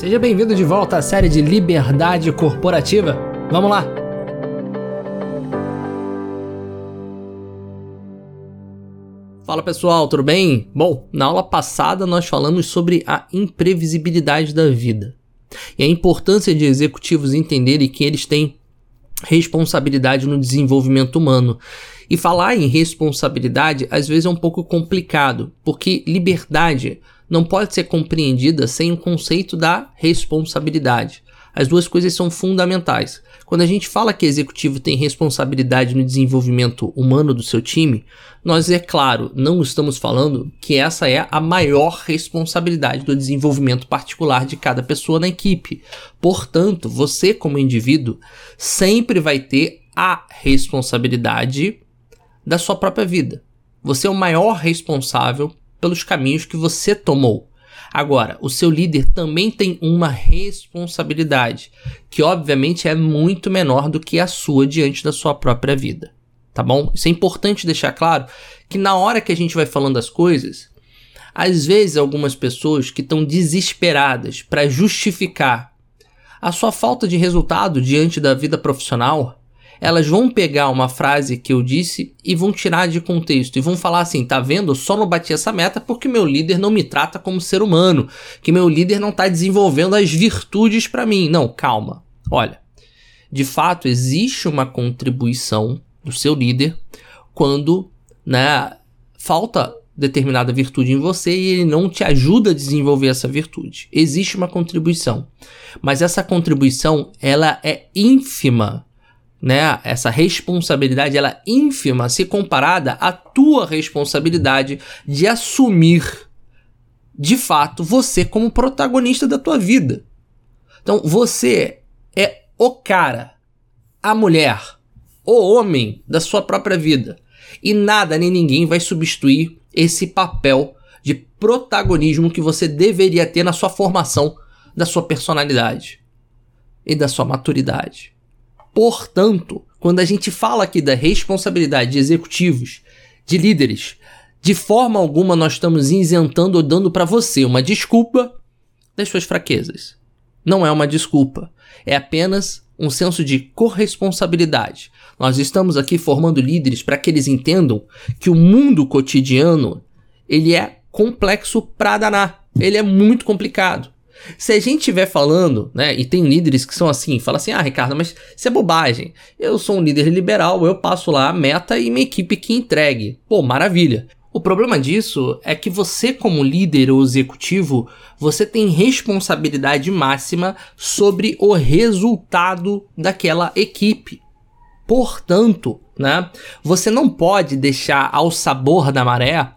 Seja bem-vindo de volta à série de Liberdade Corporativa. Vamos lá! Fala pessoal, tudo bem? Bom, na aula passada nós falamos sobre a imprevisibilidade da vida e a importância de executivos entenderem que eles têm responsabilidade no desenvolvimento humano. E falar em responsabilidade às vezes é um pouco complicado, porque liberdade não pode ser compreendida sem o conceito da responsabilidade. As duas coisas são fundamentais. Quando a gente fala que executivo tem responsabilidade no desenvolvimento humano do seu time, nós, é claro, não estamos falando que essa é a maior responsabilidade do desenvolvimento particular de cada pessoa na equipe. Portanto, você, como indivíduo, sempre vai ter a responsabilidade da sua própria vida. Você é o maior responsável pelos caminhos que você tomou. Agora, o seu líder também tem uma responsabilidade, que obviamente é muito menor do que a sua diante da sua própria vida. Tá bom? Isso é importante deixar claro que na hora que a gente vai falando as coisas, às vezes algumas pessoas que estão desesperadas para justificar a sua falta de resultado diante da vida profissional, elas vão pegar uma frase que eu disse e vão tirar de contexto e vão falar assim: tá vendo? Só não bati essa meta porque meu líder não me trata como ser humano, que meu líder não está desenvolvendo as virtudes para mim. Não, calma. Olha, de fato existe uma contribuição do seu líder quando, né, falta determinada virtude em você e ele não te ajuda a desenvolver essa virtude. Existe uma contribuição, mas essa contribuição ela é ínfima né, essa responsabilidade ela ínfima se comparada à tua responsabilidade de assumir de fato você como protagonista da tua vida. Então você é o cara, a mulher, o homem da sua própria vida. E nada nem ninguém vai substituir esse papel de protagonismo que você deveria ter na sua formação da sua personalidade e da sua maturidade. Portanto, quando a gente fala aqui da responsabilidade de executivos, de líderes, de forma alguma nós estamos isentando ou dando para você uma desculpa das suas fraquezas. Não é uma desculpa, é apenas um senso de corresponsabilidade. Nós estamos aqui formando líderes para que eles entendam que o mundo cotidiano ele é complexo para danar. Ele é muito complicado. Se a gente estiver falando, né, e tem líderes que são assim, fala assim: "Ah, Ricardo, mas isso é bobagem. Eu sou um líder liberal, eu passo lá a meta e minha equipe que entregue". Pô, maravilha. O problema disso é que você, como líder ou executivo, você tem responsabilidade máxima sobre o resultado daquela equipe. Portanto, né, você não pode deixar ao sabor da maré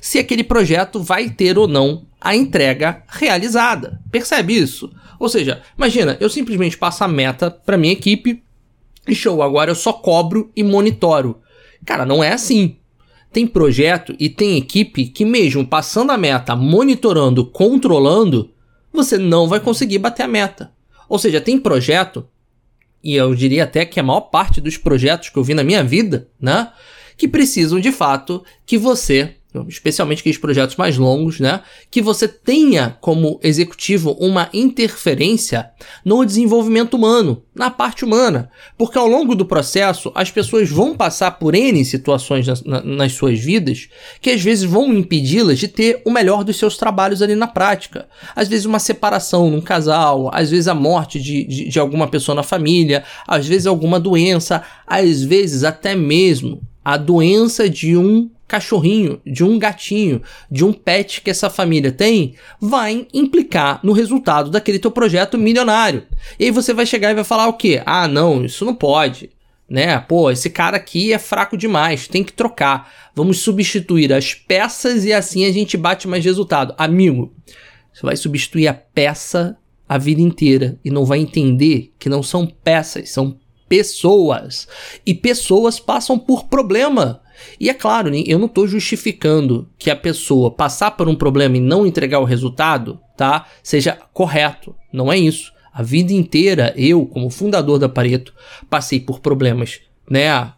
se aquele projeto vai ter ou não a entrega realizada. Percebe isso? Ou seja, imagina, eu simplesmente passo a meta para minha equipe e show, agora eu só cobro e monitoro. Cara, não é assim. Tem projeto e tem equipe que mesmo passando a meta, monitorando, controlando, você não vai conseguir bater a meta. Ou seja, tem projeto, e eu diria até que a maior parte dos projetos que eu vi na minha vida, né, que precisam de fato que você especialmente aqueles projetos mais longos, né? Que você tenha como executivo uma interferência no desenvolvimento humano, na parte humana. Porque ao longo do processo, as pessoas vão passar por N situações nas, nas suas vidas que às vezes vão impedi-las de ter o melhor dos seus trabalhos ali na prática. Às vezes, uma separação num casal, às vezes, a morte de, de, de alguma pessoa na família, às vezes, alguma doença, às vezes, até mesmo a doença de um cachorrinho, de um gatinho, de um pet que essa família tem, vai implicar no resultado daquele teu projeto milionário. E aí você vai chegar e vai falar o quê? Ah, não, isso não pode. Né? Pô, esse cara aqui é fraco demais, tem que trocar. Vamos substituir as peças e assim a gente bate mais resultado. Amigo, você vai substituir a peça a vida inteira e não vai entender que não são peças, são pessoas. E pessoas passam por problema. E é claro, eu não estou justificando que a pessoa passar por um problema e não entregar o resultado, tá? Seja correto. Não é isso. A vida inteira, eu, como fundador da Pareto, passei por problemas, né?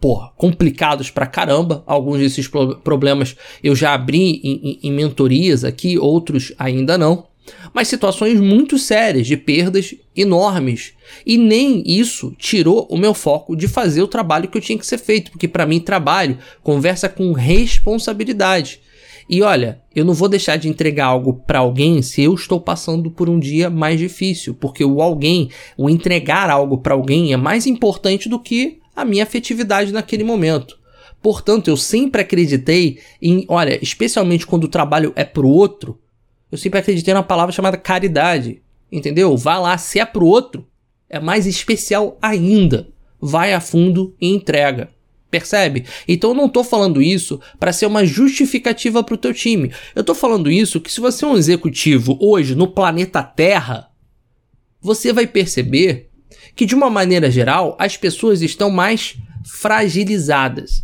Porra, complicados pra caramba. Alguns desses pro problemas eu já abri em, em, em mentorias aqui, outros ainda não. Mas situações muito sérias de perdas enormes. E nem isso tirou o meu foco de fazer o trabalho que eu tinha que ser feito, porque para mim trabalho conversa com responsabilidade. E olha, eu não vou deixar de entregar algo para alguém se eu estou passando por um dia mais difícil, porque o alguém, o entregar algo para alguém é mais importante do que a minha afetividade naquele momento. Portanto, eu sempre acreditei em, olha, especialmente quando o trabalho é pro outro, eu sempre acreditei numa palavra chamada caridade. Entendeu? Vá lá, se é pro outro, é mais especial ainda. Vai a fundo e entrega. Percebe? Então eu não tô falando isso para ser uma justificativa pro teu time. Eu tô falando isso que se você é um executivo hoje no planeta Terra, você vai perceber que de uma maneira geral as pessoas estão mais fragilizadas.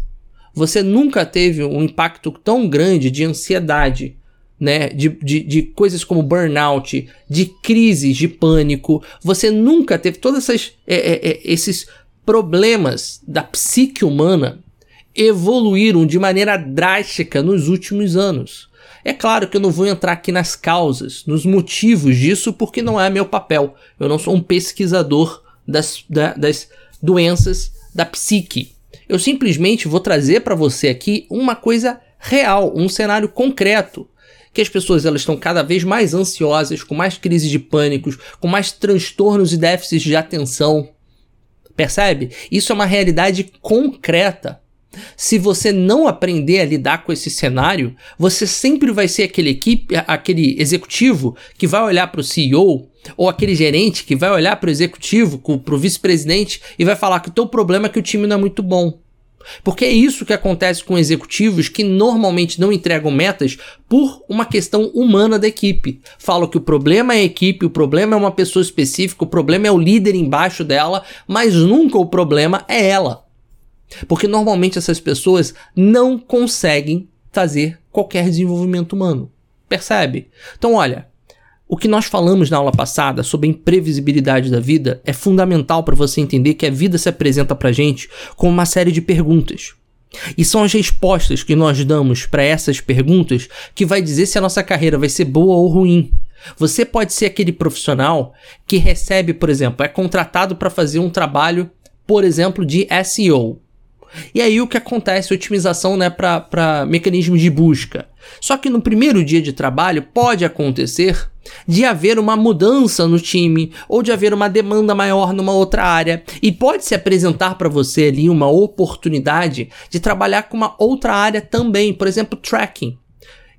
Você nunca teve um impacto tão grande de ansiedade, né, de, de, de, coisas como burnout, de crises de pânico. Você nunca teve todos é, é, é, esses problemas da psique humana evoluíram de maneira drástica nos últimos anos. É claro que eu não vou entrar aqui nas causas, nos motivos disso, porque não é meu papel. Eu não sou um pesquisador das, da, das doenças da psique. Eu simplesmente vou trazer para você aqui uma coisa real, um cenário concreto que as pessoas elas estão cada vez mais ansiosas, com mais crises de pânicos, com mais transtornos e déficits de atenção. Percebe? Isso é uma realidade concreta. Se você não aprender a lidar com esse cenário, você sempre vai ser aquele equipe, aquele executivo que vai olhar para o CEO ou aquele gerente que vai olhar para o executivo, para o vice-presidente e vai falar que o teu problema é que o time não é muito bom. Porque é isso que acontece com executivos que normalmente não entregam metas por uma questão humana da equipe. Falam que o problema é a equipe, o problema é uma pessoa específica, o problema é o líder embaixo dela, mas nunca o problema é ela. Porque normalmente essas pessoas não conseguem fazer qualquer desenvolvimento humano. Percebe? Então, olha, o que nós falamos na aula passada sobre a imprevisibilidade da vida é fundamental para você entender que a vida se apresenta para gente com uma série de perguntas. E são as respostas que nós damos para essas perguntas que vai dizer se a nossa carreira vai ser boa ou ruim. Você pode ser aquele profissional que recebe, por exemplo, é contratado para fazer um trabalho, por exemplo, de SEO. E aí o que acontece? Otimização né, para mecanismos de busca. Só que no primeiro dia de trabalho pode acontecer de haver uma mudança no time ou de haver uma demanda maior numa outra área e pode se apresentar para você ali uma oportunidade de trabalhar com uma outra área também, por exemplo, tracking.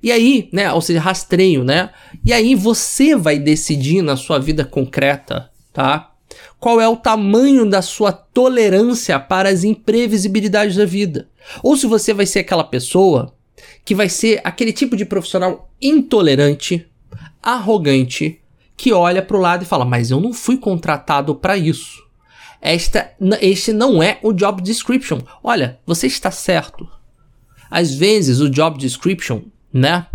E aí, né, ou seja, rastreio, né? E aí você vai decidir na sua vida concreta, tá? Qual é o tamanho da sua tolerância para as imprevisibilidades da vida? Ou se você vai ser aquela pessoa que vai ser aquele tipo de profissional intolerante, arrogante, que olha para o lado e fala: Mas eu não fui contratado para isso. Esta, este não é o job description. Olha, você está certo. Às vezes o job description, né?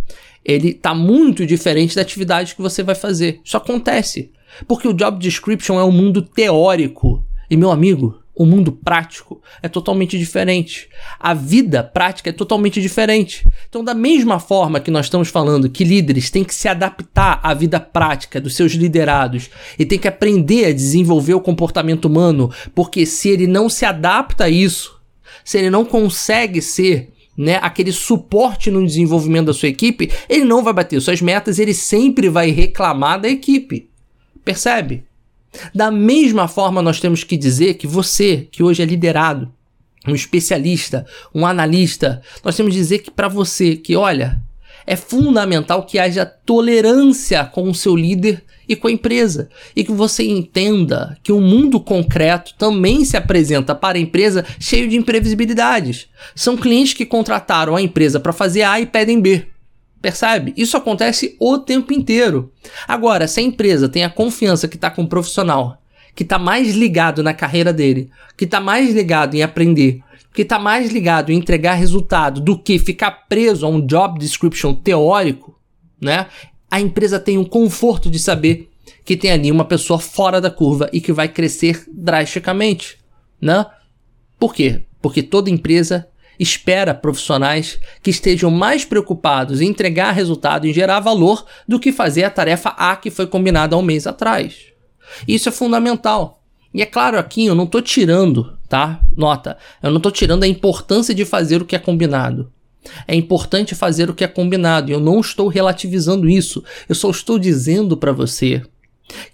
Ele tá muito diferente da atividade que você vai fazer. Isso acontece. Porque o job description é um mundo teórico. E meu amigo, o mundo prático é totalmente diferente. A vida prática é totalmente diferente. Então, da mesma forma que nós estamos falando que líderes têm que se adaptar à vida prática dos seus liderados e têm que aprender a desenvolver o comportamento humano, porque se ele não se adapta a isso, se ele não consegue ser né, aquele suporte no desenvolvimento da sua equipe, ele não vai bater suas metas, ele sempre vai reclamar da equipe. Percebe? Da mesma forma, nós temos que dizer que você, que hoje é liderado, um especialista, um analista, nós temos que dizer que para você, que olha, é fundamental que haja tolerância com o seu líder e com a empresa. E que você entenda que o mundo concreto também se apresenta para a empresa cheio de imprevisibilidades. São clientes que contrataram a empresa para fazer A e pedem B. Percebe? Isso acontece o tempo inteiro. Agora, se a empresa tem a confiança que está com um profissional, que está mais ligado na carreira dele, que está mais ligado em aprender, que está mais ligado em entregar resultado do que ficar preso a um job description teórico, né? A empresa tem um conforto de saber que tem ali uma pessoa fora da curva e que vai crescer drasticamente, né? Por quê? Porque toda empresa espera profissionais que estejam mais preocupados em entregar resultado e gerar valor do que fazer a tarefa A que foi combinada há um mês atrás. Isso é fundamental. E é claro, aqui eu não estou tirando, tá? Nota, eu não estou tirando a importância de fazer o que é combinado. É importante fazer o que é combinado eu não estou relativizando isso. Eu só estou dizendo para você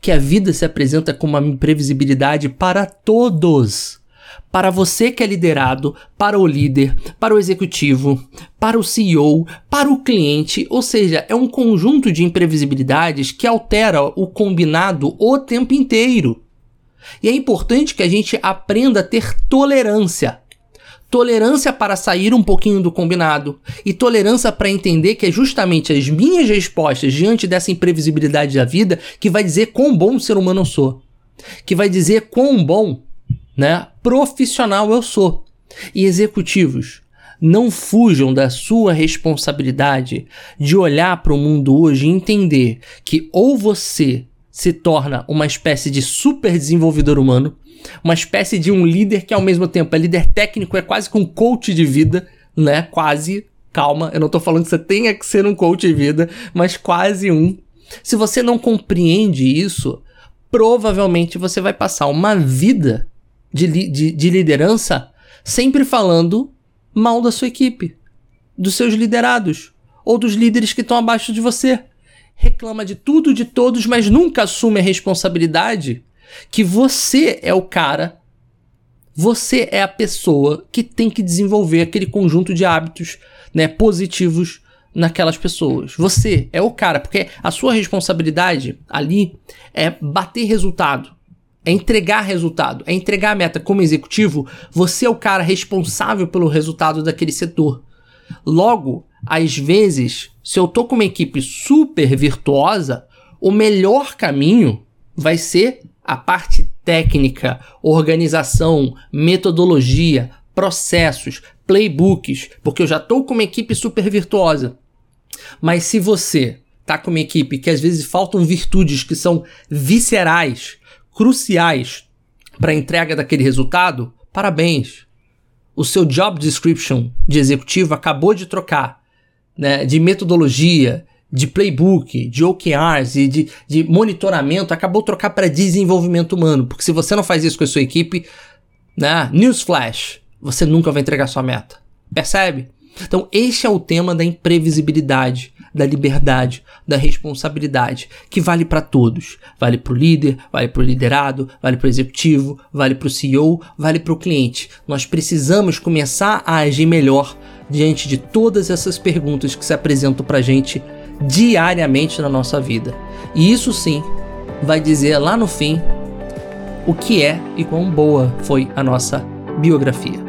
que a vida se apresenta como uma imprevisibilidade para todos. Para você que é liderado, para o líder, para o executivo, para o CEO, para o cliente, ou seja, é um conjunto de imprevisibilidades que altera o combinado o tempo inteiro. E é importante que a gente aprenda a ter tolerância tolerância para sair um pouquinho do combinado e tolerância para entender que é justamente as minhas respostas diante dessa imprevisibilidade da vida que vai dizer quão bom ser humano eu sou, que vai dizer quão bom, né, profissional eu sou. E executivos, não fujam da sua responsabilidade de olhar para o mundo hoje e entender que ou você se torna uma espécie de super desenvolvedor humano, uma espécie de um líder que ao mesmo tempo é líder técnico, é quase que um coach de vida, né? Quase. Calma, eu não tô falando que você tenha que ser um coach de vida, mas quase um. Se você não compreende isso, provavelmente você vai passar uma vida de, de, de liderança sempre falando mal da sua equipe, dos seus liderados ou dos líderes que estão abaixo de você. Reclama de tudo, de todos, mas nunca assume a responsabilidade que você é o cara, você é a pessoa que tem que desenvolver aquele conjunto de hábitos, né, positivos naquelas pessoas. Você é o cara, porque a sua responsabilidade ali é bater resultado, é entregar resultado, é entregar meta. Como executivo, você é o cara responsável pelo resultado daquele setor. Logo, às vezes, se eu tô com uma equipe super virtuosa, o melhor caminho vai ser a parte técnica, organização, metodologia, processos, playbooks, porque eu já estou com uma equipe super virtuosa. Mas se você tá com uma equipe que às vezes faltam virtudes que são viscerais, cruciais para a entrega daquele resultado, parabéns. O seu job description de executivo acabou de trocar né, de metodologia, de playbook, de OKRs e de, de monitoramento, acabou trocar para desenvolvimento humano. Porque se você não faz isso com a sua equipe, né? Newsflash, você nunca vai entregar sua meta. Percebe? Então, este é o tema da imprevisibilidade, da liberdade, da responsabilidade, que vale para todos. Vale para o líder, vale para o liderado, vale para o executivo, vale para o CEO, vale para o cliente. Nós precisamos começar a agir melhor diante de todas essas perguntas que se apresentam para a gente diariamente na nossa vida. E isso sim vai dizer lá no fim o que é e quão boa foi a nossa biografia.